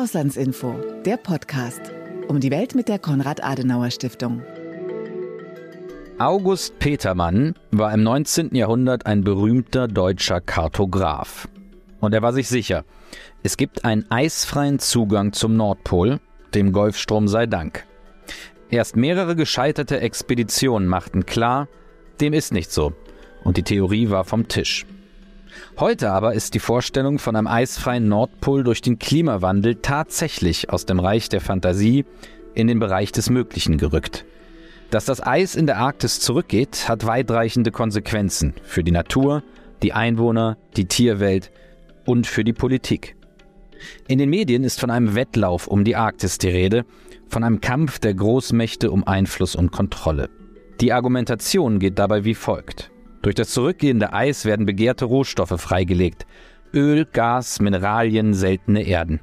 Auslandsinfo, der Podcast. Um die Welt mit der Konrad-Adenauer-Stiftung. August Petermann war im 19. Jahrhundert ein berühmter deutscher Kartograf. Und er war sich sicher, es gibt einen eisfreien Zugang zum Nordpol, dem Golfstrom sei Dank. Erst mehrere gescheiterte Expeditionen machten klar, dem ist nicht so. Und die Theorie war vom Tisch. Heute aber ist die Vorstellung von einem eisfreien Nordpol durch den Klimawandel tatsächlich aus dem Reich der Fantasie in den Bereich des Möglichen gerückt. Dass das Eis in der Arktis zurückgeht, hat weitreichende Konsequenzen für die Natur, die Einwohner, die Tierwelt und für die Politik. In den Medien ist von einem Wettlauf um die Arktis die Rede, von einem Kampf der Großmächte um Einfluss und Kontrolle. Die Argumentation geht dabei wie folgt. Durch das zurückgehende Eis werden begehrte Rohstoffe freigelegt. Öl, Gas, Mineralien, seltene Erden.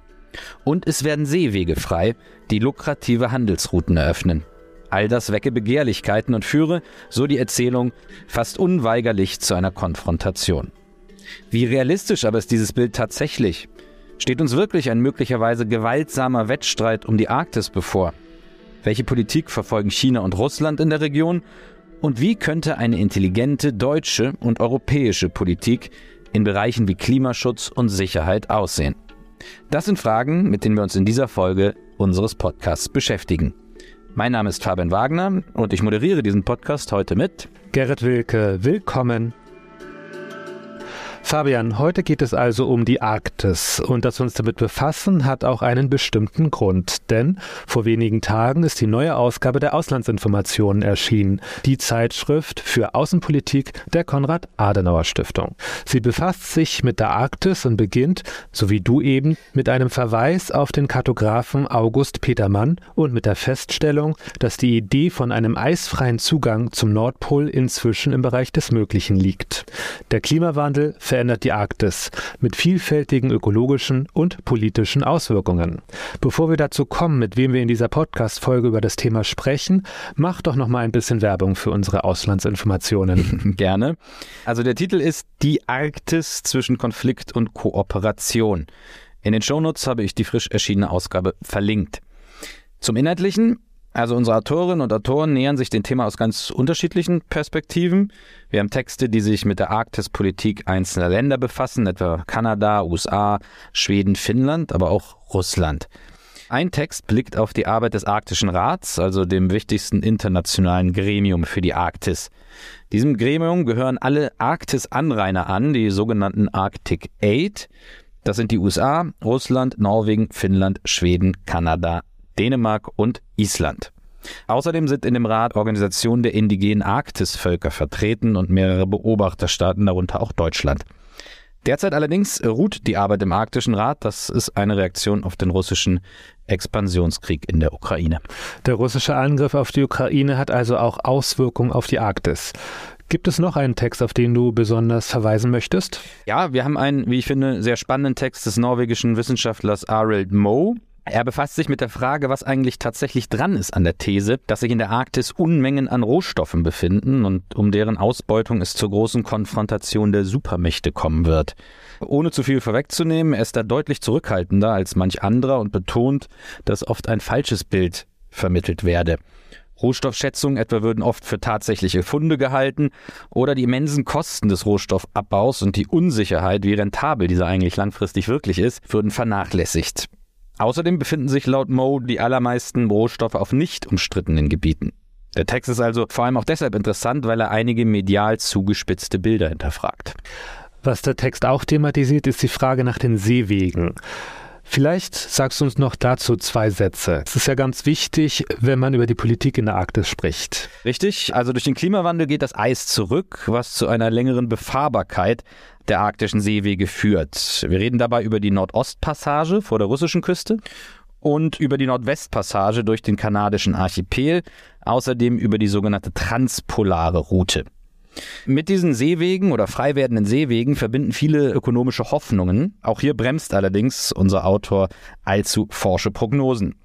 Und es werden Seewege frei, die lukrative Handelsrouten eröffnen. All das wecke Begehrlichkeiten und führe, so die Erzählung, fast unweigerlich zu einer Konfrontation. Wie realistisch aber ist dieses Bild tatsächlich? Steht uns wirklich ein möglicherweise gewaltsamer Wettstreit um die Arktis bevor? Welche Politik verfolgen China und Russland in der Region und wie könnte eine intelligente deutsche und europäische Politik in Bereichen wie Klimaschutz und Sicherheit aussehen? Das sind Fragen, mit denen wir uns in dieser Folge unseres Podcasts beschäftigen. Mein Name ist Fabian Wagner und ich moderiere diesen Podcast heute mit Gerrit Wilke. Willkommen. Fabian, heute geht es also um die Arktis und dass wir uns damit befassen, hat auch einen bestimmten Grund, denn vor wenigen Tagen ist die neue Ausgabe der Auslandsinformationen erschienen, die Zeitschrift für Außenpolitik der Konrad-Adenauer-Stiftung. Sie befasst sich mit der Arktis und beginnt, so wie du eben, mit einem Verweis auf den Kartografen August Petermann und mit der Feststellung, dass die Idee von einem eisfreien Zugang zum Nordpol inzwischen im Bereich des Möglichen liegt. Der Klimawandel verändert die Arktis mit vielfältigen ökologischen und politischen Auswirkungen. Bevor wir dazu kommen, mit wem wir in dieser Podcast-Folge über das Thema sprechen, mach doch noch mal ein bisschen Werbung für unsere Auslandsinformationen. Gerne. Also der Titel ist Die Arktis zwischen Konflikt und Kooperation. In den Shownotes habe ich die frisch erschienene Ausgabe verlinkt. Zum Inhaltlichen. Also unsere Autorinnen und Autoren nähern sich dem Thema aus ganz unterschiedlichen Perspektiven. Wir haben Texte, die sich mit der Arktispolitik einzelner Länder befassen, etwa Kanada, USA, Schweden, Finnland, aber auch Russland. Ein Text blickt auf die Arbeit des Arktischen Rats, also dem wichtigsten internationalen Gremium für die Arktis. Diesem Gremium gehören alle Arktis-Anrainer an, die sogenannten Arctic Eight. Das sind die USA, Russland, Norwegen, Finnland, Schweden, Kanada, Dänemark und Island. Außerdem sind in dem Rat Organisationen der indigenen Arktisvölker vertreten und mehrere Beobachterstaaten, darunter auch Deutschland. Derzeit allerdings ruht die Arbeit im Arktischen Rat. Das ist eine Reaktion auf den russischen Expansionskrieg in der Ukraine. Der russische Angriff auf die Ukraine hat also auch Auswirkungen auf die Arktis. Gibt es noch einen Text, auf den du besonders verweisen möchtest? Ja, wir haben einen, wie ich finde, sehr spannenden Text des norwegischen Wissenschaftlers Arild Moe. Er befasst sich mit der Frage, was eigentlich tatsächlich dran ist an der These, dass sich in der Arktis Unmengen an Rohstoffen befinden und um deren Ausbeutung es zur großen Konfrontation der Supermächte kommen wird. Ohne zu viel vorwegzunehmen, er ist da deutlich zurückhaltender als manch anderer und betont, dass oft ein falsches Bild vermittelt werde. Rohstoffschätzungen etwa würden oft für tatsächliche Funde gehalten oder die immensen Kosten des Rohstoffabbaus und die Unsicherheit, wie rentabel dieser eigentlich langfristig wirklich ist, würden vernachlässigt. Außerdem befinden sich laut Moe die allermeisten Rohstoffe auf nicht umstrittenen Gebieten. Der Text ist also vor allem auch deshalb interessant, weil er einige medial zugespitzte Bilder hinterfragt. Was der Text auch thematisiert, ist die Frage nach den Seewegen. Vielleicht sagst du uns noch dazu zwei Sätze. Es ist ja ganz wichtig, wenn man über die Politik in der Arktis spricht. Richtig, also durch den Klimawandel geht das Eis zurück, was zu einer längeren Befahrbarkeit der arktischen Seewege führt. Wir reden dabei über die Nordostpassage vor der russischen Küste und über die Nordwestpassage durch den kanadischen Archipel, außerdem über die sogenannte transpolare Route. Mit diesen Seewegen oder frei werdenden Seewegen verbinden viele ökonomische Hoffnungen. Auch hier bremst allerdings unser Autor allzu forsche Prognosen.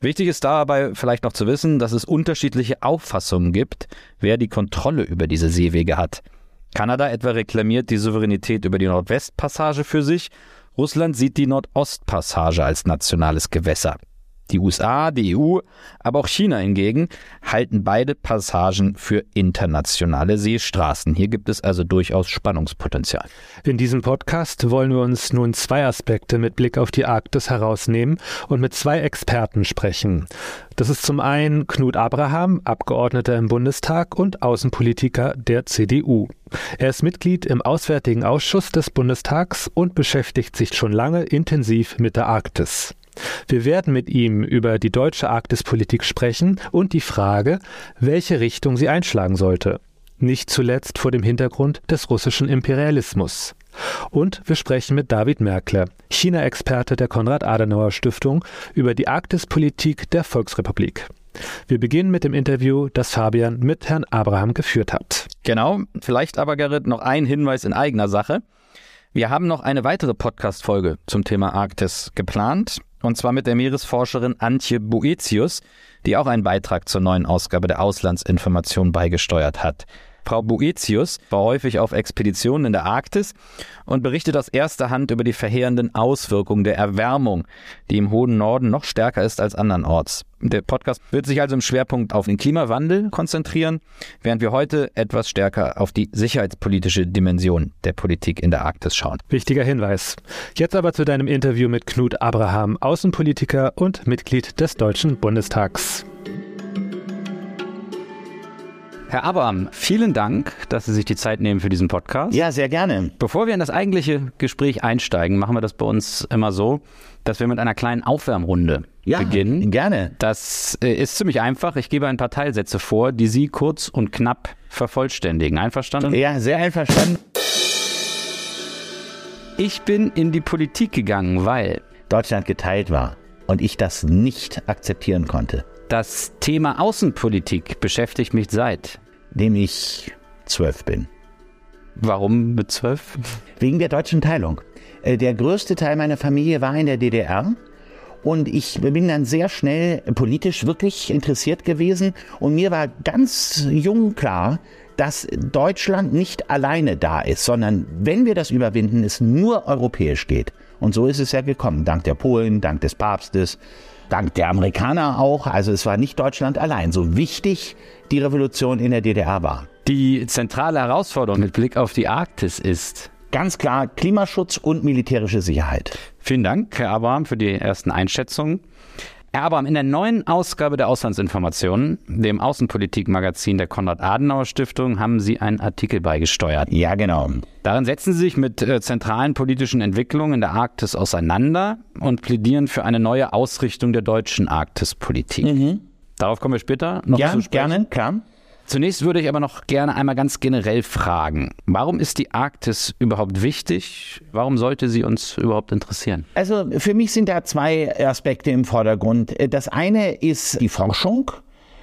Wichtig ist dabei vielleicht noch zu wissen, dass es unterschiedliche Auffassungen gibt, wer die Kontrolle über diese Seewege hat. Kanada etwa reklamiert die Souveränität über die Nordwestpassage für sich Russland sieht die Nordostpassage als nationales Gewässer. Die USA, die EU, aber auch China hingegen halten beide Passagen für internationale Seestraßen. Hier gibt es also durchaus Spannungspotenzial. In diesem Podcast wollen wir uns nun zwei Aspekte mit Blick auf die Arktis herausnehmen und mit zwei Experten sprechen. Das ist zum einen Knut Abraham, Abgeordneter im Bundestag und Außenpolitiker der CDU. Er ist Mitglied im Auswärtigen Ausschuss des Bundestags und beschäftigt sich schon lange intensiv mit der Arktis. Wir werden mit ihm über die deutsche Arktispolitik sprechen und die Frage, welche Richtung sie einschlagen sollte. Nicht zuletzt vor dem Hintergrund des russischen Imperialismus. Und wir sprechen mit David Merkle, China-Experte der Konrad-Adenauer-Stiftung, über die Arktispolitik der Volksrepublik. Wir beginnen mit dem Interview, das Fabian mit Herrn Abraham geführt hat. Genau, vielleicht aber, Gerrit, noch ein Hinweis in eigener Sache. Wir haben noch eine weitere Podcast-Folge zum Thema Arktis geplant. Und zwar mit der Meeresforscherin Antje Boetius, die auch einen Beitrag zur neuen Ausgabe der Auslandsinformation beigesteuert hat. Frau Boetius war häufig auf Expeditionen in der Arktis und berichtet aus erster Hand über die verheerenden Auswirkungen der Erwärmung, die im hohen Norden noch stärker ist als andernorts. Der Podcast wird sich also im Schwerpunkt auf den Klimawandel konzentrieren, während wir heute etwas stärker auf die sicherheitspolitische Dimension der Politik in der Arktis schauen. Wichtiger Hinweis. Jetzt aber zu deinem Interview mit Knut Abraham, Außenpolitiker und Mitglied des Deutschen Bundestags. Herr Abraham, vielen Dank, dass Sie sich die Zeit nehmen für diesen Podcast. Ja, sehr gerne. Bevor wir in das eigentliche Gespräch einsteigen, machen wir das bei uns immer so, dass wir mit einer kleinen Aufwärmrunde ja, beginnen. Gerne. Das äh, ist ziemlich einfach. Ich gebe ein paar Teilsätze vor, die Sie kurz und knapp vervollständigen. Einverstanden? Ja, sehr einverstanden. Ich bin in die Politik gegangen, weil Deutschland geteilt war und ich das nicht akzeptieren konnte. Das Thema Außenpolitik beschäftigt mich seit dem ich zwölf bin. Warum mit zwölf? Wegen der deutschen Teilung. Äh, der größte Teil meiner Familie war in der DDR. Und ich bin dann sehr schnell politisch wirklich interessiert gewesen. Und mir war ganz jung klar, dass Deutschland nicht alleine da ist, sondern wenn wir das überwinden, es nur europäisch geht. Und so ist es ja gekommen, dank der Polen, dank des Papstes, dank der Amerikaner auch. Also es war nicht Deutschland allein. So wichtig die Revolution in der DDR war. Die zentrale Herausforderung mit Blick auf die Arktis ist ganz klar Klimaschutz und militärische Sicherheit. Vielen Dank, Herr Abraham, für die ersten Einschätzungen. Abraham, in der neuen Ausgabe der Auslandsinformationen, dem Außenpolitikmagazin der Konrad-Adenauer-Stiftung, haben Sie einen Artikel beigesteuert. Ja, genau. Darin setzen Sie sich mit äh, zentralen politischen Entwicklungen in der Arktis auseinander und plädieren für eine neue Ausrichtung der deutschen Arktispolitik. Mhm. Darauf kommen wir später noch ja, zu sprechen. gerne, klar. Zunächst würde ich aber noch gerne einmal ganz generell fragen, warum ist die Arktis überhaupt wichtig? Warum sollte sie uns überhaupt interessieren? Also für mich sind da zwei Aspekte im Vordergrund. Das eine ist die Forschung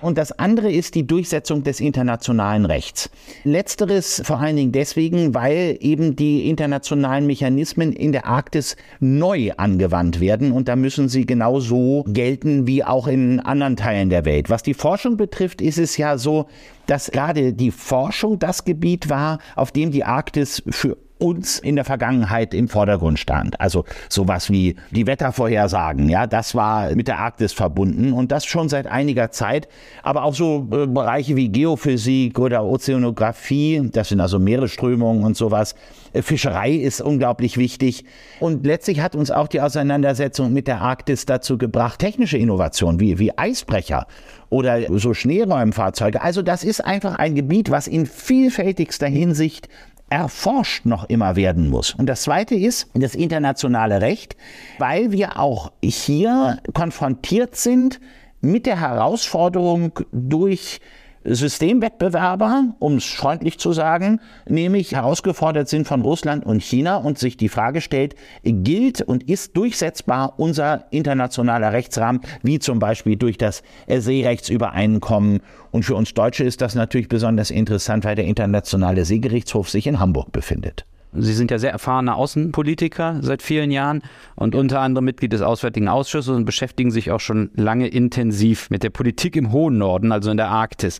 und das andere ist die Durchsetzung des internationalen Rechts. Letzteres vor allen Dingen deswegen, weil eben die internationalen Mechanismen in der Arktis neu angewandt werden und da müssen sie genauso gelten wie auch in anderen Teilen der Welt. Was die Forschung betrifft, ist es ja so, dass gerade die Forschung das Gebiet war, auf dem die Arktis für uns in der Vergangenheit im Vordergrund stand. Also sowas wie die Wettervorhersagen, ja, das war mit der Arktis verbunden und das schon seit einiger Zeit. Aber auch so äh, Bereiche wie Geophysik oder Ozeanographie, das sind also Meeresströmungen und sowas. Äh, Fischerei ist unglaublich wichtig. Und letztlich hat uns auch die Auseinandersetzung mit der Arktis dazu gebracht, technische Innovationen wie, wie Eisbrecher oder so Schneeräumfahrzeuge. Also das ist einfach ein Gebiet, was in vielfältigster Hinsicht erforscht noch immer werden muss. Und das Zweite ist das internationale Recht, weil wir auch hier konfrontiert sind mit der Herausforderung durch Systemwettbewerber, um es freundlich zu sagen, nämlich herausgefordert sind von Russland und China und sich die Frage stellt, gilt und ist durchsetzbar unser internationaler Rechtsrahmen, wie zum Beispiel durch das Seerechtsübereinkommen. Und für uns Deutsche ist das natürlich besonders interessant, weil der Internationale Seegerichtshof sich in Hamburg befindet. Sie sind ja sehr erfahrener Außenpolitiker seit vielen Jahren und unter anderem Mitglied des Auswärtigen Ausschusses und beschäftigen sich auch schon lange intensiv mit der Politik im hohen Norden, also in der Arktis.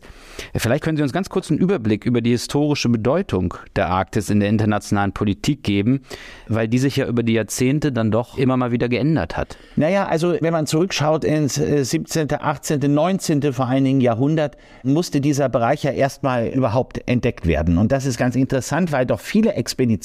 Vielleicht können Sie uns ganz kurz einen Überblick über die historische Bedeutung der Arktis in der internationalen Politik geben, weil die sich ja über die Jahrzehnte dann doch immer mal wieder geändert hat. Naja, also wenn man zurückschaut ins 17., 18., 19. vor Dingen Jahrhundert, musste dieser Bereich ja erstmal überhaupt entdeckt werden. Und das ist ganz interessant, weil doch viele Expeditionen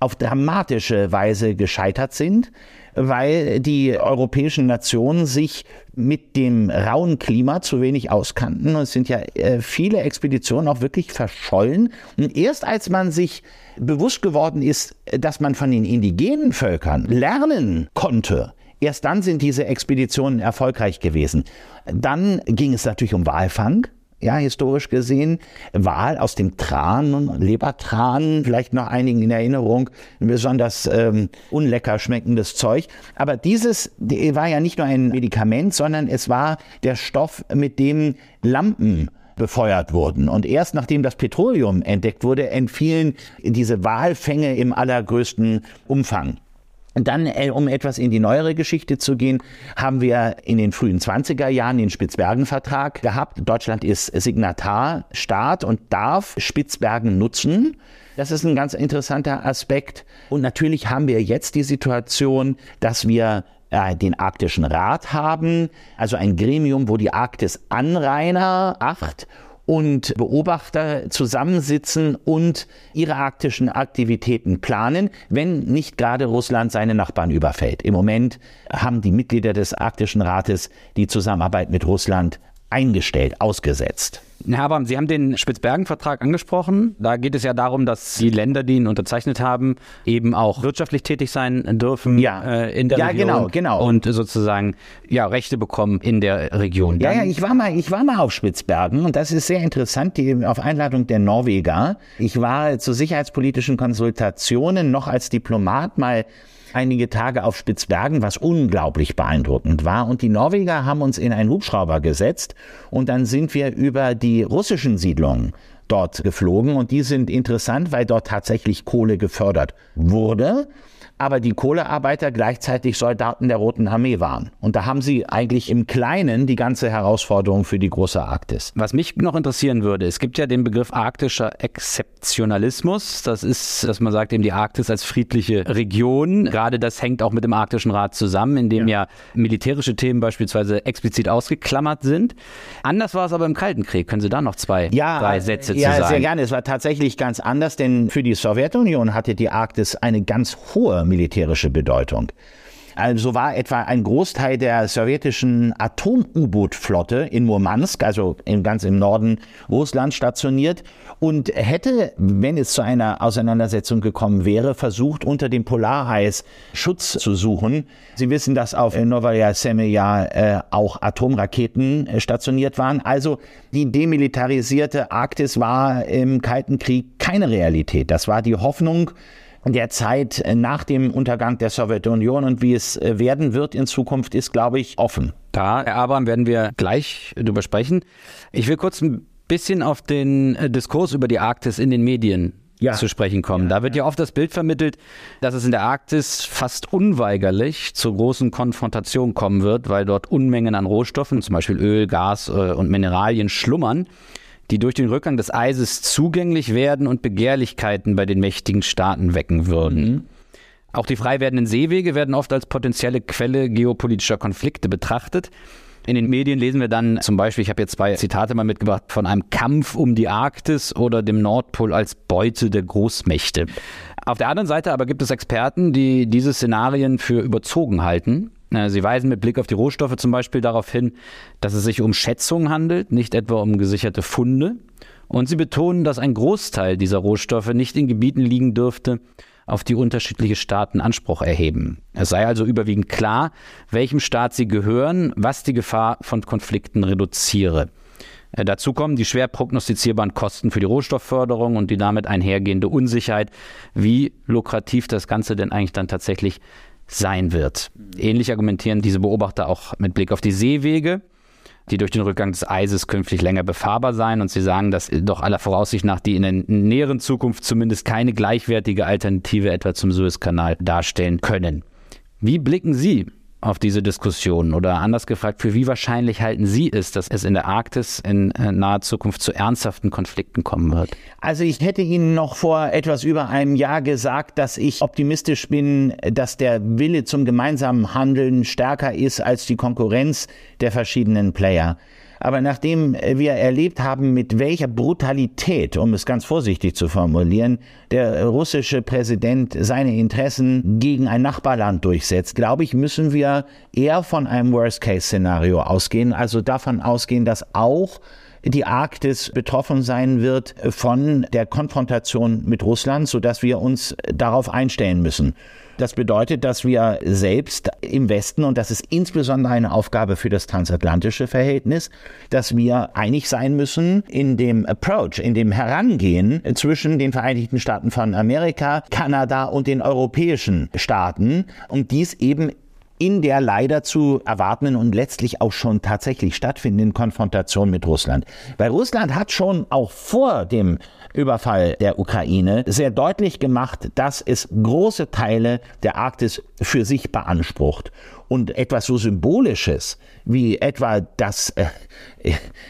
auf dramatische Weise gescheitert sind, weil die europäischen Nationen sich mit dem rauen Klima zu wenig auskannten. Und es sind ja äh, viele Expeditionen auch wirklich verschollen. Und erst als man sich bewusst geworden ist, dass man von den indigenen Völkern lernen konnte, Erst dann sind diese Expeditionen erfolgreich gewesen. Dann ging es natürlich um Walfang ja, historisch gesehen. Wahl aus dem Tran, Lebertran, vielleicht noch einigen in Erinnerung, besonders ähm, unlecker schmeckendes Zeug. Aber dieses war ja nicht nur ein Medikament, sondern es war der Stoff, mit dem Lampen befeuert wurden. Und erst nachdem das Petroleum entdeckt wurde, entfielen diese Walfänge im allergrößten Umfang. Dann, äh, um etwas in die neuere Geschichte zu gehen, haben wir in den frühen 20er Jahren den Spitzbergen-Vertrag gehabt. Deutschland ist Signatarstaat und darf Spitzbergen nutzen. Das ist ein ganz interessanter Aspekt. Und natürlich haben wir jetzt die Situation, dass wir äh, den Arktischen Rat haben, also ein Gremium, wo die Arktis-Anrainer, acht und Beobachter zusammensitzen und ihre arktischen Aktivitäten planen, wenn nicht gerade Russland seine Nachbarn überfällt. Im Moment haben die Mitglieder des Arktischen Rates die Zusammenarbeit mit Russland eingestellt, ausgesetzt. Herr Abraham, Sie haben den Spitzbergen-Vertrag angesprochen. Da geht es ja darum, dass die Länder, die ihn unterzeichnet haben, eben auch wirtschaftlich tätig sein dürfen ja. äh, in der ja, Region. genau, genau. Und sozusagen ja, Rechte bekommen in der Region. Dann ja, ja, ich war, mal, ich war mal auf Spitzbergen und das ist sehr interessant, die, auf Einladung der Norweger. Ich war zu sicherheitspolitischen Konsultationen noch als Diplomat mal einige Tage auf Spitzbergen, was unglaublich beeindruckend war. Und die Norweger haben uns in einen Hubschrauber gesetzt und dann sind wir über die russischen Siedlungen dort geflogen und die sind interessant, weil dort tatsächlich Kohle gefördert wurde aber die Kohlearbeiter gleichzeitig Soldaten der Roten Armee waren. Und da haben sie eigentlich im Kleinen die ganze Herausforderung für die große Arktis. Was mich noch interessieren würde, es gibt ja den Begriff arktischer Exzeptionalismus. Das ist, dass man sagt, eben die Arktis als friedliche Region. Gerade das hängt auch mit dem Arktischen Rat zusammen, in dem ja, ja militärische Themen beispielsweise explizit ausgeklammert sind. Anders war es aber im Kalten Krieg. Können Sie da noch zwei, ja, drei Sätze ja, zu sagen? Ja, sehr gerne. Es war tatsächlich ganz anders, denn für die Sowjetunion hatte die Arktis eine ganz hohe militärische Bedeutung. Also war etwa ein Großteil der sowjetischen Atom-U-Boot-Flotte in Murmansk, also in, ganz im Norden Russlands, stationiert und hätte, wenn es zu einer Auseinandersetzung gekommen wäre, versucht, unter dem Polareis Schutz zu suchen. Sie wissen, dass auf Novaya Semya äh, auch Atomraketen äh, stationiert waren. Also die demilitarisierte Arktis war im Kalten Krieg keine Realität. Das war die Hoffnung, der Zeit äh, nach dem Untergang der Sowjetunion und wie es äh, werden wird in Zukunft, ist, glaube ich, offen. Da, Herr Abraham, werden wir gleich drüber sprechen. Ich will kurz ein bisschen auf den äh, Diskurs über die Arktis in den Medien ja. zu sprechen kommen. Ja, da wird ja oft das Bild vermittelt, dass es in der Arktis fast unweigerlich zu großen Konfrontationen kommen wird, weil dort Unmengen an Rohstoffen, zum Beispiel Öl, Gas und Mineralien, schlummern die durch den Rückgang des Eises zugänglich werden und Begehrlichkeiten bei den mächtigen Staaten wecken würden. Mhm. Auch die frei werdenden Seewege werden oft als potenzielle Quelle geopolitischer Konflikte betrachtet. In den Medien lesen wir dann zum Beispiel, ich habe jetzt zwei Zitate mal mitgebracht, von einem Kampf um die Arktis oder dem Nordpol als Beute der Großmächte. Auf der anderen Seite aber gibt es Experten, die diese Szenarien für überzogen halten sie weisen mit Blick auf die Rohstoffe zum Beispiel darauf hin, dass es sich um Schätzungen handelt, nicht etwa um gesicherte Funde. Und sie betonen, dass ein Großteil dieser Rohstoffe nicht in Gebieten liegen dürfte, auf die unterschiedliche Staaten Anspruch erheben. Es sei also überwiegend klar, welchem Staat sie gehören, was die Gefahr von Konflikten reduziere. Äh, dazu kommen die schwer prognostizierbaren Kosten für die Rohstoffförderung und die damit einhergehende Unsicherheit, wie lukrativ das Ganze denn eigentlich dann tatsächlich sein wird. Ähnlich argumentieren diese Beobachter auch mit Blick auf die Seewege. die durch den Rückgang des Eises künftig länger befahrbar seien. Und Sie sagen, dass doch aller Voraussicht nach die in der näheren Zukunft zumindest keine gleichwertige Alternative etwa zum Suezkanal darstellen können. Wie blicken Sie auf diese Diskussion? Oder anders gefragt, für wie wahrscheinlich halten Sie es, dass es in der Arktis in äh, naher Zukunft zu ernsthaften Konflikten kommen wird? Also ich hätte Ihnen noch vor etwas über einem Jahr gesagt, dass ich optimistisch bin, dass der Wille zum gemeinsamen Handeln stärker ist als die Konkurrenz der verschiedenen Player. Aber nachdem wir erlebt haben, mit welcher Brutalität, um es ganz vorsichtig zu formulieren, der russische Präsident seine Interessen gegen ein Nachbarland durchsetzt, glaube ich, müssen wir eher von einem Worst-Case-Szenario ausgehen, also davon ausgehen, dass auch die Arktis betroffen sein wird von der Konfrontation mit Russland, sodass wir uns darauf einstellen müssen. Das bedeutet, dass wir selbst im Westen, und das ist insbesondere eine Aufgabe für das transatlantische Verhältnis, dass wir einig sein müssen in dem Approach, in dem Herangehen zwischen den Vereinigten Staaten von Amerika, Kanada und den europäischen Staaten und dies eben in der leider zu erwartenden und letztlich auch schon tatsächlich stattfindenden Konfrontation mit Russland. Weil Russland hat schon auch vor dem Überfall der Ukraine sehr deutlich gemacht, dass es große Teile der Arktis für sich beansprucht. Und etwas so Symbolisches wie etwa das äh,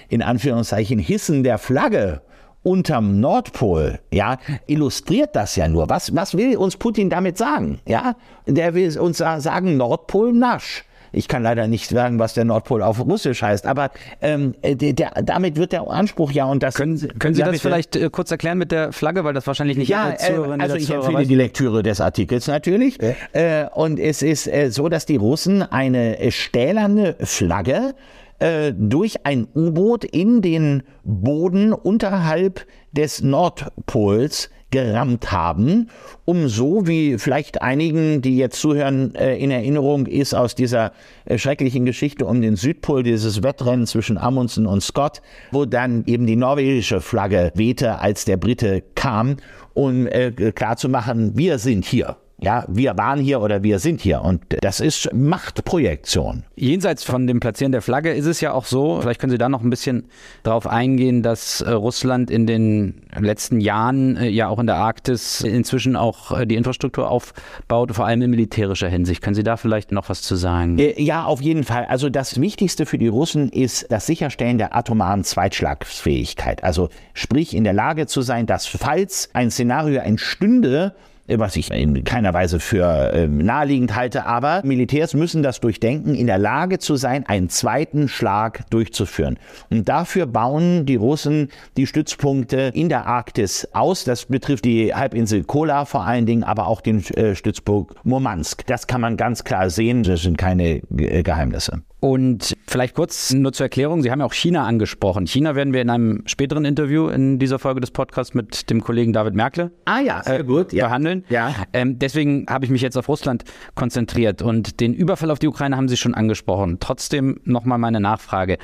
in Anführungszeichen Hissen der Flagge unterm Nordpol, ja, illustriert das ja nur. Was, was will uns Putin damit sagen? Ja, der will uns sagen, Nordpol nasch. Ich kann leider nicht sagen, was der Nordpol auf Russisch heißt, aber ähm, der, der, damit wird der Anspruch ja und das. Können, können Sie das vielleicht äh, kurz erklären mit der Flagge, weil das wahrscheinlich nicht ja, äh, also ich empfehle die Lektüre des Artikels natürlich. Ja. Äh, und es ist äh, so, dass die Russen eine äh, stählerne Flagge äh, durch ein U-Boot in den Boden unterhalb des Nordpols gerammt haben, um so, wie vielleicht einigen, die jetzt zuhören, äh, in Erinnerung ist aus dieser äh, schrecklichen Geschichte um den Südpol, dieses Wettrennen zwischen Amundsen und Scott, wo dann eben die norwegische Flagge wehte, als der Brite kam, um äh, klarzumachen, wir sind hier ja, wir waren hier oder wir sind hier. Und das ist Machtprojektion. Jenseits von dem Platzieren der Flagge ist es ja auch so, vielleicht können Sie da noch ein bisschen darauf eingehen, dass äh, Russland in den letzten Jahren äh, ja auch in der Arktis inzwischen auch äh, die Infrastruktur aufbaut, vor allem in militärischer Hinsicht. Können Sie da vielleicht noch was zu sagen? Ja, auf jeden Fall. Also das Wichtigste für die Russen ist das Sicherstellen der atomaren Zweitschlagsfähigkeit. Also sprich in der Lage zu sein, dass falls ein Szenario entstünde, was ich in keiner Weise für äh, naheliegend halte, aber Militärs müssen das durchdenken, in der Lage zu sein, einen zweiten Schlag durchzuführen. Und dafür bauen die Russen die Stützpunkte in der Arktis aus. Das betrifft die Halbinsel Kola vor allen Dingen, aber auch den äh, Stützpunkt Murmansk. Das kann man ganz klar sehen, das sind keine äh, Geheimnisse. Und vielleicht kurz nur zur Erklärung, Sie haben ja auch China angesprochen. China werden wir in einem späteren Interview in dieser Folge des Podcasts mit dem Kollegen David Merkle ah, ja, sehr gut, ja. behandeln. Ja. Ähm, deswegen habe ich mich jetzt auf Russland konzentriert und den Überfall auf die Ukraine haben Sie schon angesprochen. Trotzdem nochmal meine Nachfrage.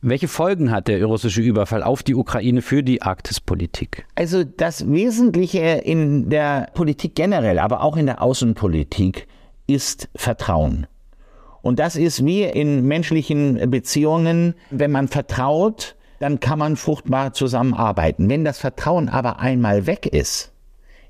Welche Folgen hat der russische Überfall auf die Ukraine für die Arktispolitik? Also das Wesentliche in der Politik generell, aber auch in der Außenpolitik ist Vertrauen. Und das ist wie in menschlichen Beziehungen, wenn man vertraut, dann kann man fruchtbar zusammenarbeiten. Wenn das Vertrauen aber einmal weg ist,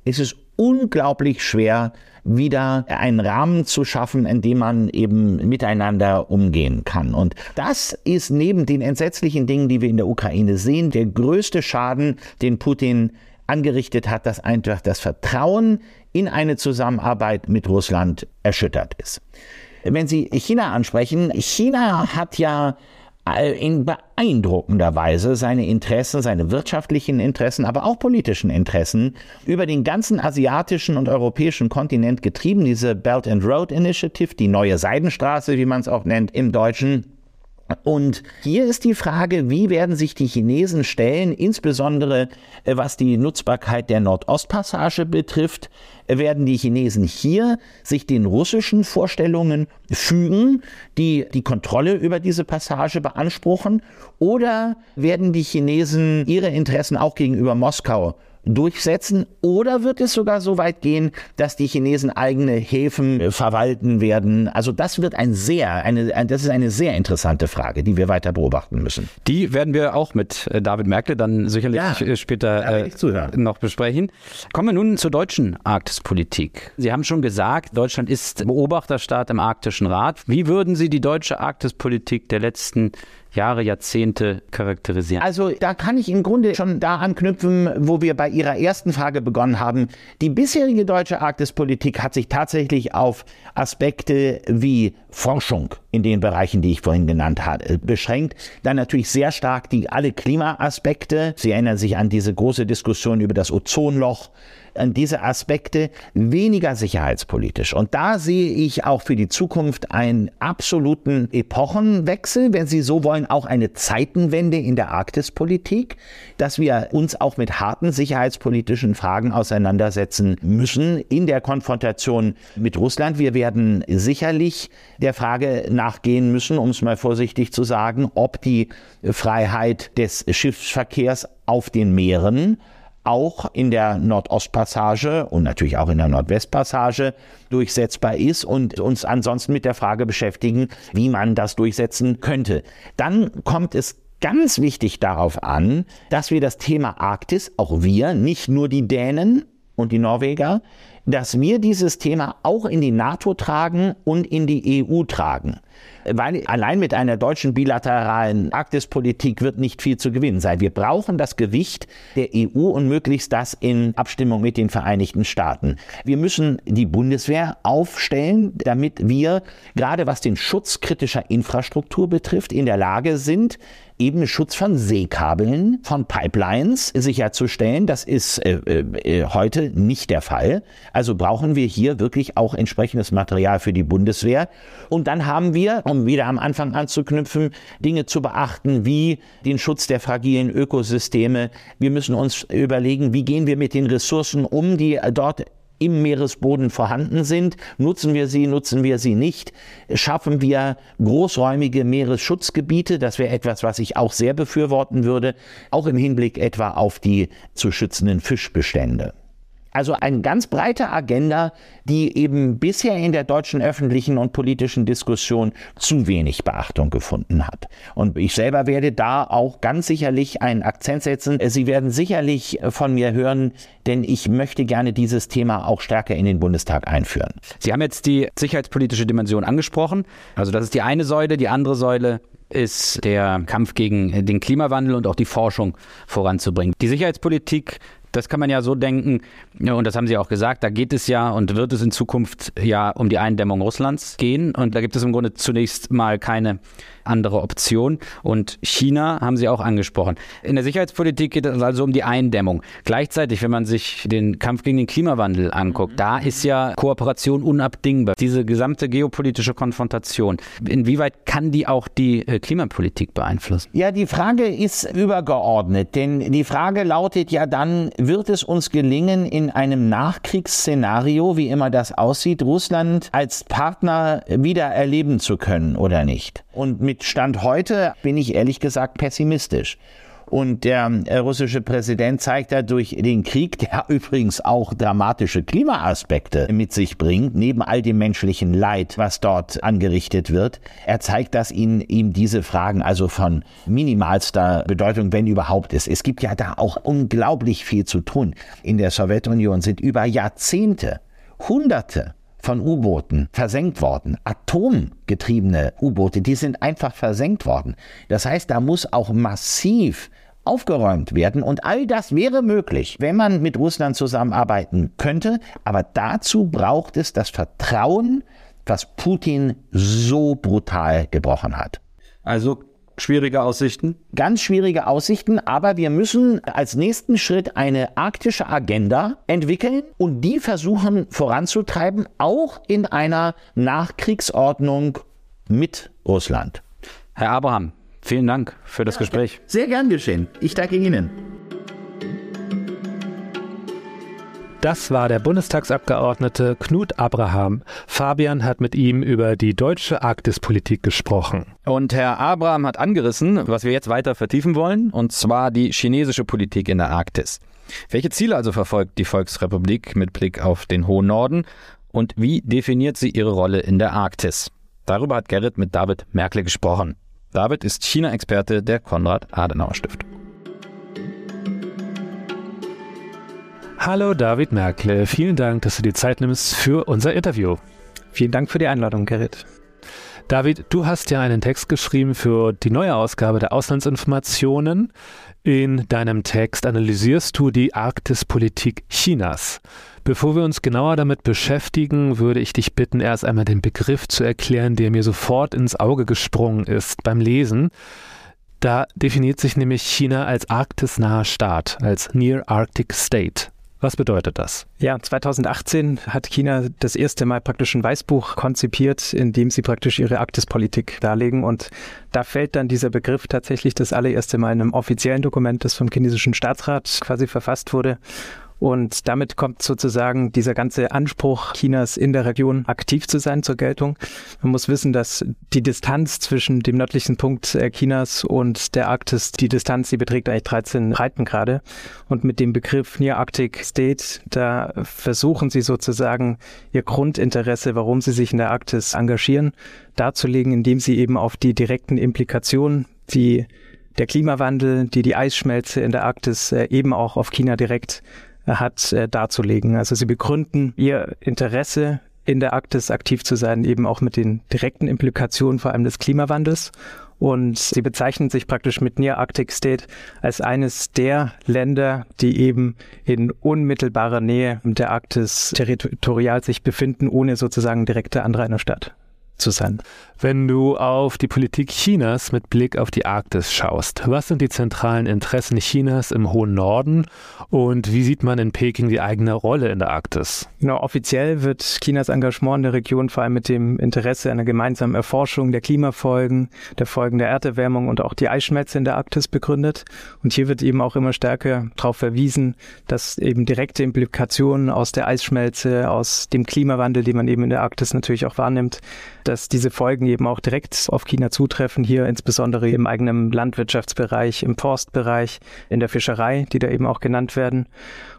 ist es unglaublich schwer, wieder einen Rahmen zu schaffen, in dem man eben miteinander umgehen kann. Und das ist neben den entsetzlichen Dingen, die wir in der Ukraine sehen, der größte Schaden, den Putin angerichtet hat, dass einfach das Vertrauen in eine Zusammenarbeit mit Russland erschüttert ist. Wenn Sie China ansprechen, China hat ja in beeindruckender Weise seine Interessen, seine wirtschaftlichen Interessen, aber auch politischen Interessen über den ganzen asiatischen und europäischen Kontinent getrieben. Diese Belt and Road Initiative, die neue Seidenstraße, wie man es auch nennt im Deutschen, und hier ist die Frage, wie werden sich die Chinesen stellen, insbesondere äh, was die Nutzbarkeit der Nordostpassage betrifft, werden die Chinesen hier sich den russischen Vorstellungen fügen, die die Kontrolle über diese Passage beanspruchen, oder werden die Chinesen ihre Interessen auch gegenüber Moskau durchsetzen oder wird es sogar so weit gehen, dass die Chinesen eigene Häfen verwalten werden? Also das wird ein sehr, eine, das ist eine sehr interessante Frage, die wir weiter beobachten müssen. Die werden wir auch mit äh, David Merkel dann sicherlich ja, äh, später äh, noch besprechen. Kommen wir nun zur deutschen Arktispolitik. Sie haben schon gesagt, Deutschland ist Beobachterstaat im Arktischen Rat. Wie würden Sie die deutsche Arktispolitik der letzten Jahre, Jahrzehnte charakterisieren? Also da kann ich im Grunde schon da anknüpfen, wo wir bei Ihrer ersten Frage begonnen haben. Die bisherige deutsche Arktispolitik hat sich tatsächlich auf Aspekte wie Forschung in den Bereichen, die ich vorhin genannt habe, beschränkt. Dann natürlich sehr stark die alle Klimaaspekte. Sie erinnern sich an diese große Diskussion über das Ozonloch diese Aspekte weniger sicherheitspolitisch. Und da sehe ich auch für die Zukunft einen absoluten Epochenwechsel, wenn Sie so wollen, auch eine Zeitenwende in der Arktispolitik, dass wir uns auch mit harten sicherheitspolitischen Fragen auseinandersetzen müssen in der Konfrontation mit Russland. Wir werden sicherlich der Frage nachgehen müssen, um es mal vorsichtig zu sagen, ob die Freiheit des Schiffsverkehrs auf den Meeren auch in der Nordostpassage und natürlich auch in der Nordwestpassage durchsetzbar ist und uns ansonsten mit der Frage beschäftigen, wie man das durchsetzen könnte. Dann kommt es ganz wichtig darauf an, dass wir das Thema Arktis, auch wir, nicht nur die Dänen und die Norweger, dass wir dieses Thema auch in die NATO tragen und in die EU tragen weil allein mit einer deutschen bilateralen Arktispolitik wird nicht viel zu gewinnen sein. Wir brauchen das Gewicht der EU und möglichst das in Abstimmung mit den Vereinigten Staaten. Wir müssen die Bundeswehr aufstellen, damit wir gerade was den Schutz kritischer Infrastruktur betrifft, in der Lage sind, eben Schutz von Seekabeln, von Pipelines sicherzustellen. Das ist äh, äh, heute nicht der Fall. Also brauchen wir hier wirklich auch entsprechendes Material für die Bundeswehr. Und dann haben wir, um wieder am Anfang anzuknüpfen, Dinge zu beachten, wie den Schutz der fragilen Ökosysteme. Wir müssen uns überlegen, wie gehen wir mit den Ressourcen um, die dort im Meeresboden vorhanden sind. Nutzen wir sie, nutzen wir sie nicht? Schaffen wir großräumige Meeresschutzgebiete? Das wäre etwas, was ich auch sehr befürworten würde, auch im Hinblick etwa auf die zu schützenden Fischbestände. Also eine ganz breite Agenda, die eben bisher in der deutschen öffentlichen und politischen Diskussion zu wenig Beachtung gefunden hat. Und ich selber werde da auch ganz sicherlich einen Akzent setzen. Sie werden sicherlich von mir hören, denn ich möchte gerne dieses Thema auch stärker in den Bundestag einführen. Sie haben jetzt die sicherheitspolitische Dimension angesprochen. Also das ist die eine Säule. Die andere Säule ist der Kampf gegen den Klimawandel und auch die Forschung voranzubringen. Die Sicherheitspolitik das kann man ja so denken, und das haben Sie auch gesagt, da geht es ja und wird es in Zukunft ja um die Eindämmung Russlands gehen. Und da gibt es im Grunde zunächst mal keine andere Option. Und China haben Sie auch angesprochen. In der Sicherheitspolitik geht es also um die Eindämmung. Gleichzeitig, wenn man sich den Kampf gegen den Klimawandel anguckt, mhm. da ist ja Kooperation unabdingbar. Diese gesamte geopolitische Konfrontation, inwieweit kann die auch die äh, Klimapolitik beeinflussen? Ja, die Frage ist übergeordnet, denn die Frage lautet ja dann, wird es uns gelingen, in einem Nachkriegsszenario, wie immer das aussieht, Russland als Partner wieder erleben zu können oder nicht? Und mit Stand heute bin ich ehrlich gesagt pessimistisch. Und der äh, russische Präsident zeigt dadurch den Krieg, der übrigens auch dramatische Klimaaspekte mit sich bringt, neben all dem menschlichen Leid, was dort angerichtet wird. Er zeigt, dass ihn, ihm diese Fragen also von minimalster Bedeutung, wenn überhaupt ist. Es gibt ja da auch unglaublich viel zu tun. In der Sowjetunion sind über Jahrzehnte Hunderte von U-Booten versenkt worden. Atomgetriebene U-Boote, die sind einfach versenkt worden. Das heißt, da muss auch massiv aufgeräumt werden. Und all das wäre möglich, wenn man mit Russland zusammenarbeiten könnte. Aber dazu braucht es das Vertrauen, was Putin so brutal gebrochen hat. Also Schwierige Aussichten? Ganz schwierige Aussichten, aber wir müssen als nächsten Schritt eine arktische Agenda entwickeln und die versuchen voranzutreiben, auch in einer Nachkriegsordnung mit Russland. Herr Abraham, vielen Dank für das ja, Gespräch. Sehr gern geschehen. Ich danke Ihnen. Das war der Bundestagsabgeordnete Knut Abraham. Fabian hat mit ihm über die deutsche Arktispolitik gesprochen. Und Herr Abraham hat angerissen, was wir jetzt weiter vertiefen wollen, und zwar die chinesische Politik in der Arktis. Welche Ziele also verfolgt die Volksrepublik mit Blick auf den hohen Norden und wie definiert sie ihre Rolle in der Arktis? Darüber hat Gerrit mit David Merkle gesprochen. David ist China-Experte der Konrad-Adenauer-Stiftung. Hallo David Merkle, vielen Dank, dass du dir Zeit nimmst für unser Interview. Vielen Dank für die Einladung, Gerrit. David, du hast ja einen Text geschrieben für die neue Ausgabe der Auslandsinformationen. In deinem Text analysierst du die Arktispolitik Chinas. Bevor wir uns genauer damit beschäftigen, würde ich dich bitten, erst einmal den Begriff zu erklären, der mir sofort ins Auge gesprungen ist beim Lesen. Da definiert sich nämlich China als arktisnaher Staat, als Near Arctic State. Was bedeutet das? Ja, 2018 hat China das erste Mal praktisch ein Weißbuch konzipiert, in dem sie praktisch ihre Arktispolitik darlegen. Und da fällt dann dieser Begriff tatsächlich das allererste Mal in einem offiziellen Dokument, das vom chinesischen Staatsrat quasi verfasst wurde. Und damit kommt sozusagen dieser ganze Anspruch Chinas in der Region aktiv zu sein zur Geltung. Man muss wissen, dass die Distanz zwischen dem nördlichen Punkt äh, Chinas und der Arktis, die Distanz, die beträgt eigentlich 13 Breitengrade. Und mit dem Begriff Near Arctic State, da versuchen sie sozusagen ihr Grundinteresse, warum sie sich in der Arktis engagieren, darzulegen, indem sie eben auf die direkten Implikationen, die der Klimawandel, die die Eisschmelze in der Arktis äh, eben auch auf China direkt hat, äh, darzulegen. Also sie begründen ihr Interesse in der Arktis aktiv zu sein, eben auch mit den direkten Implikationen vor allem des Klimawandels. Und sie bezeichnen sich praktisch mit Near Arctic State als eines der Länder, die eben in unmittelbarer Nähe der Arktis territorial sich befinden, ohne sozusagen direkte Anrainerstadt zu sein. Wenn du auf die Politik Chinas mit Blick auf die Arktis schaust, was sind die zentralen Interessen Chinas im hohen Norden und wie sieht man in Peking die eigene Rolle in der Arktis? Genau, offiziell wird Chinas Engagement in der Region vor allem mit dem Interesse einer gemeinsamen Erforschung der Klimafolgen, der Folgen der Erderwärmung und auch die Eisschmelze in der Arktis begründet. Und hier wird eben auch immer stärker darauf verwiesen, dass eben direkte Implikationen aus der Eisschmelze, aus dem Klimawandel, den man eben in der Arktis natürlich auch wahrnimmt, dass diese Folgen eben auch direkt auf China zutreffen, hier insbesondere im eigenen Landwirtschaftsbereich, im Forstbereich, in der Fischerei, die da eben auch genannt werden.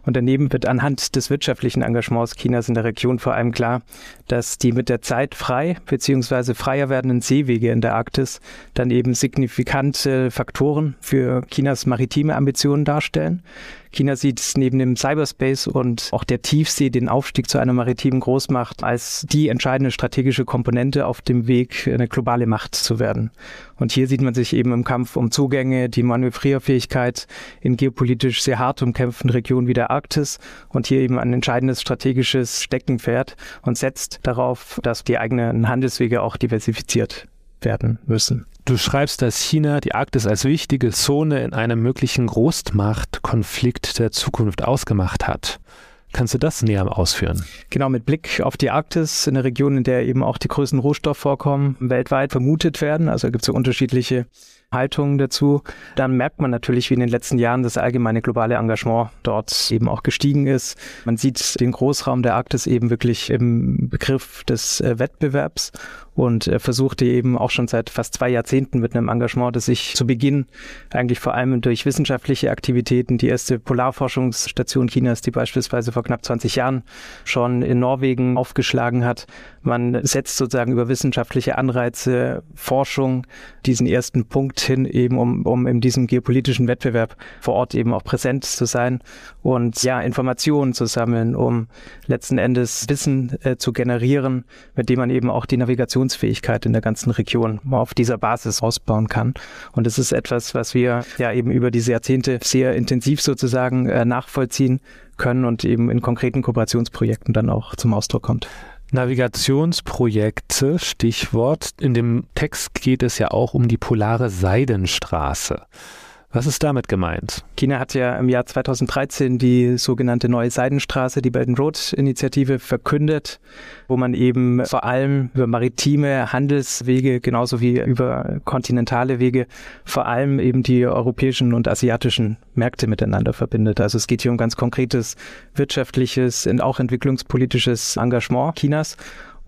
Und daneben wird anhand des wirtschaftlichen Engagements Chinas in der Region vor allem klar, dass die mit der Zeit frei bzw. freier werdenden Seewege in der Arktis dann eben signifikante Faktoren für Chinas maritime Ambitionen darstellen. China sieht neben dem Cyberspace und auch der Tiefsee den Aufstieg zu einer maritimen Großmacht als die entscheidende strategische Komponente auf dem Weg, eine globale Macht zu werden. Und hier sieht man sich eben im Kampf um Zugänge, die Manövrierfähigkeit in geopolitisch sehr hart umkämpften Regionen wie der Arktis und hier eben ein entscheidendes strategisches Steckenpferd und setzt darauf, dass die eigenen Handelswege auch diversifiziert werden müssen. Du schreibst, dass China die Arktis als wichtige Zone in einem möglichen Großmachtkonflikt der Zukunft ausgemacht hat. Kannst du das näher ausführen? Genau, mit Blick auf die Arktis, eine Region, in der eben auch die größten Rohstoffvorkommen weltweit vermutet werden. Also gibt es so unterschiedliche Haltung dazu, dann merkt man natürlich, wie in den letzten Jahren das allgemeine globale Engagement dort eben auch gestiegen ist. Man sieht den Großraum der Arktis eben wirklich im Begriff des äh, Wettbewerbs und er versuchte eben auch schon seit fast zwei Jahrzehnten mit einem Engagement, das sich zu Beginn eigentlich vor allem durch wissenschaftliche Aktivitäten, die erste Polarforschungsstation Chinas, die beispielsweise vor knapp 20 Jahren schon in Norwegen aufgeschlagen hat. Man setzt sozusagen über wissenschaftliche Anreize Forschung diesen ersten Punkt hin, eben um, um in diesem geopolitischen Wettbewerb vor Ort eben auch präsent zu sein und ja, Informationen zu sammeln, um letzten Endes Wissen äh, zu generieren, mit dem man eben auch die Navigationsfähigkeit in der ganzen Region auf dieser Basis ausbauen kann. Und es ist etwas, was wir ja eben über diese Jahrzehnte sehr intensiv sozusagen äh, nachvollziehen können und eben in konkreten Kooperationsprojekten dann auch zum Ausdruck kommt. Navigationsprojekte, Stichwort. In dem Text geht es ja auch um die polare Seidenstraße. Was ist damit gemeint? China hat ja im Jahr 2013 die sogenannte Neue Seidenstraße, die Belt and Road Initiative verkündet, wo man eben vor allem über maritime Handelswege genauso wie über kontinentale Wege vor allem eben die europäischen und asiatischen Märkte miteinander verbindet. Also es geht hier um ganz konkretes wirtschaftliches und auch entwicklungspolitisches Engagement Chinas.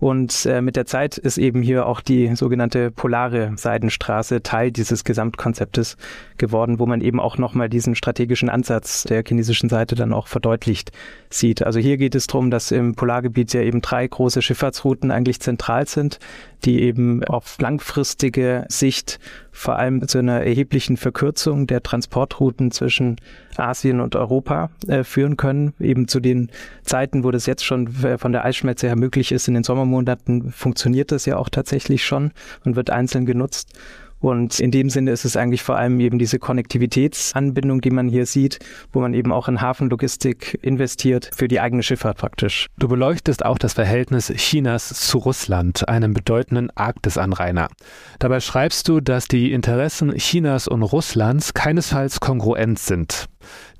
Und äh, mit der Zeit ist eben hier auch die sogenannte polare Seidenstraße Teil dieses Gesamtkonzeptes geworden, wo man eben auch nochmal diesen strategischen Ansatz der chinesischen Seite dann auch verdeutlicht sieht. Also hier geht es darum, dass im Polargebiet ja eben drei große Schifffahrtsrouten eigentlich zentral sind, die eben auf langfristige Sicht vor allem zu einer erheblichen Verkürzung der Transportrouten zwischen Asien und Europa äh, führen können. Eben zu den Zeiten, wo das jetzt schon von der Eisschmelze her möglich ist, in den Sommermonaten funktioniert das ja auch tatsächlich schon und wird einzeln genutzt. Und in dem Sinne ist es eigentlich vor allem eben diese Konnektivitätsanbindung, die man hier sieht, wo man eben auch in Hafenlogistik investiert für die eigene Schifffahrt praktisch. Du beleuchtest auch das Verhältnis Chinas zu Russland, einem bedeutenden Arktisanrainer. Dabei schreibst du, dass die Interessen Chinas und Russlands keinesfalls kongruent sind.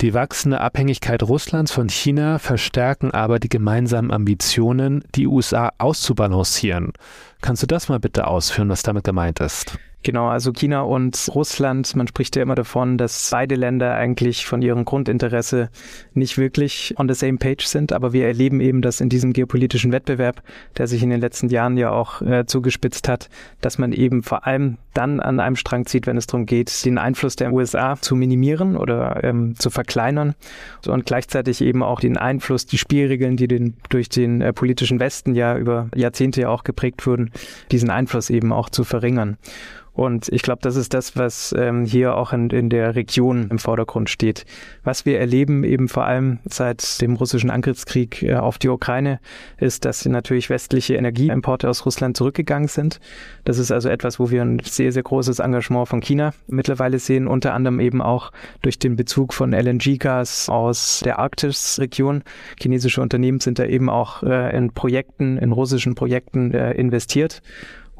Die wachsende Abhängigkeit Russlands von China verstärken aber die gemeinsamen Ambitionen, die USA auszubalancieren. Kannst du das mal bitte ausführen, was damit gemeint ist? Genau, also China und Russland, man spricht ja immer davon, dass beide Länder eigentlich von ihrem Grundinteresse nicht wirklich on the same page sind, aber wir erleben eben, dass in diesem geopolitischen Wettbewerb, der sich in den letzten Jahren ja auch äh, zugespitzt hat, dass man eben vor allem dann an einem Strang zieht, wenn es darum geht, den Einfluss der USA zu minimieren oder ähm, zu verkleinern und gleichzeitig eben auch den Einfluss, die Spielregeln, die den, durch den äh, politischen Westen ja über Jahrzehnte ja auch geprägt wurden, diesen Einfluss eben auch zu verringern. Und ich glaube, das ist das, was ähm, hier auch in, in der Region im Vordergrund steht. Was wir erleben, eben vor allem seit dem russischen Angriffskrieg äh, auf die Ukraine, ist, dass natürlich westliche Energieimporte aus Russland zurückgegangen sind. Das ist also etwas, wo wir ein sehr, sehr großes Engagement von China mittlerweile sehen, unter anderem eben auch durch den Bezug von LNG-Gas aus der Arktisregion. Chinesische Unternehmen sind da eben auch äh, in Projekten, in russischen Projekten äh, investiert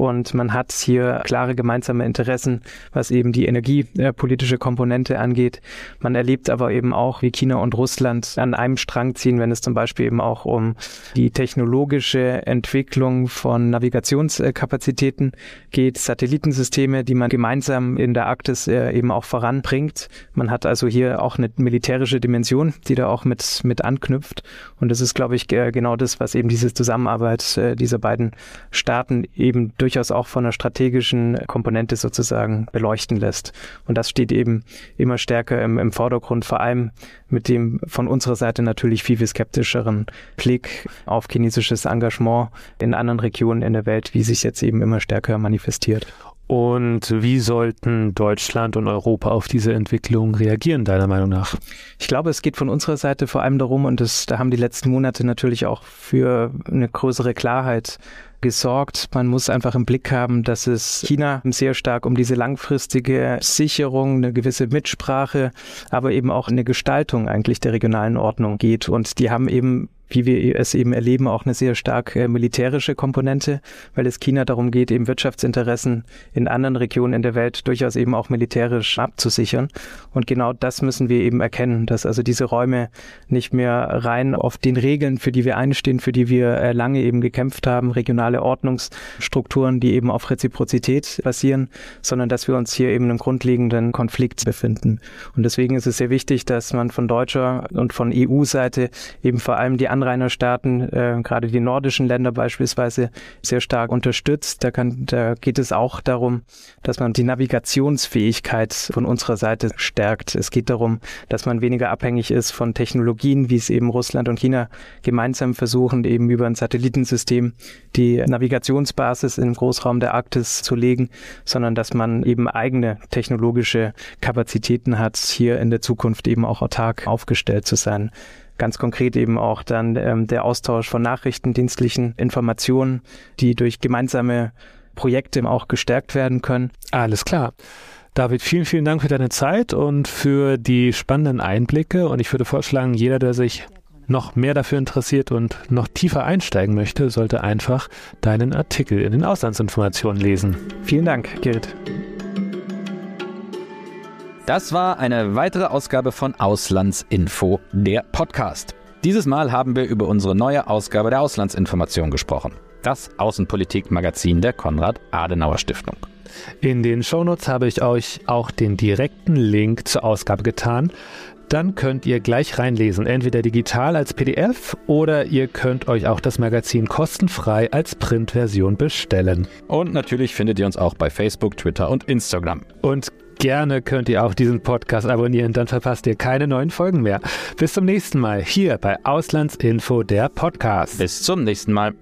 und man hat hier klare gemeinsame Interessen, was eben die energiepolitische Komponente angeht. Man erlebt aber eben auch, wie China und Russland an einem Strang ziehen, wenn es zum Beispiel eben auch um die technologische Entwicklung von Navigationskapazitäten geht, Satellitensysteme, die man gemeinsam in der Arktis äh, eben auch voranbringt. Man hat also hier auch eine militärische Dimension, die da auch mit, mit anknüpft. Und das ist, glaube ich, genau das, was eben diese Zusammenarbeit äh, dieser beiden Staaten eben durchaus auch von einer strategischen Komponente sozusagen beleuchten lässt. Und das steht eben immer stärker im, im Vordergrund, vor allem mit dem von unserer Seite natürlich viel, viel skeptischeren Blick auf chinesisches Engagement in anderen Regionen in der Welt, wie sich jetzt eben immer stärker manifestiert. Und wie sollten Deutschland und Europa auf diese Entwicklung reagieren, deiner Meinung nach? Ich glaube, es geht von unserer Seite vor allem darum, und das, da haben die letzten Monate natürlich auch für eine größere Klarheit gesorgt. Man muss einfach im Blick haben, dass es China sehr stark um diese langfristige Sicherung, eine gewisse Mitsprache, aber eben auch eine Gestaltung eigentlich der regionalen Ordnung geht. Und die haben eben wie wir es eben erleben, auch eine sehr stark äh, militärische Komponente, weil es China darum geht, eben Wirtschaftsinteressen in anderen Regionen in der Welt durchaus eben auch militärisch abzusichern. Und genau das müssen wir eben erkennen, dass also diese Räume nicht mehr rein auf den Regeln, für die wir einstehen, für die wir äh, lange eben gekämpft haben, regionale Ordnungsstrukturen, die eben auf Reziprozität basieren, sondern dass wir uns hier eben im grundlegenden Konflikt befinden. Und deswegen ist es sehr wichtig, dass man von deutscher und von EU-Seite eben vor allem die anderen Anrainerstaaten, äh, gerade die nordischen Länder beispielsweise, sehr stark unterstützt. Da, kann, da geht es auch darum, dass man die Navigationsfähigkeit von unserer Seite stärkt. Es geht darum, dass man weniger abhängig ist von Technologien, wie es eben Russland und China gemeinsam versuchen, eben über ein Satellitensystem die Navigationsbasis im Großraum der Arktis zu legen, sondern dass man eben eigene technologische Kapazitäten hat, hier in der Zukunft eben auch autark aufgestellt zu sein ganz konkret eben auch dann ähm, der Austausch von nachrichtendienstlichen Informationen, die durch gemeinsame Projekte auch gestärkt werden können. Alles klar. David, vielen, vielen Dank für deine Zeit und für die spannenden Einblicke. Und ich würde vorschlagen, jeder, der sich noch mehr dafür interessiert und noch tiefer einsteigen möchte, sollte einfach deinen Artikel in den Auslandsinformationen lesen. Vielen Dank, Gerrit. Das war eine weitere Ausgabe von Auslandsinfo, der Podcast. Dieses Mal haben wir über unsere neue Ausgabe der Auslandsinformation gesprochen. Das Außenpolitik-Magazin der Konrad-Adenauer-Stiftung. In den Shownotes habe ich euch auch den direkten Link zur Ausgabe getan. Dann könnt ihr gleich reinlesen, entweder digital als PDF oder ihr könnt euch auch das Magazin kostenfrei als Printversion bestellen. Und natürlich findet ihr uns auch bei Facebook, Twitter und Instagram. Und gerne könnt ihr auch diesen Podcast abonnieren, dann verpasst ihr keine neuen Folgen mehr. Bis zum nächsten Mal hier bei Auslandsinfo, der Podcast. Bis zum nächsten Mal.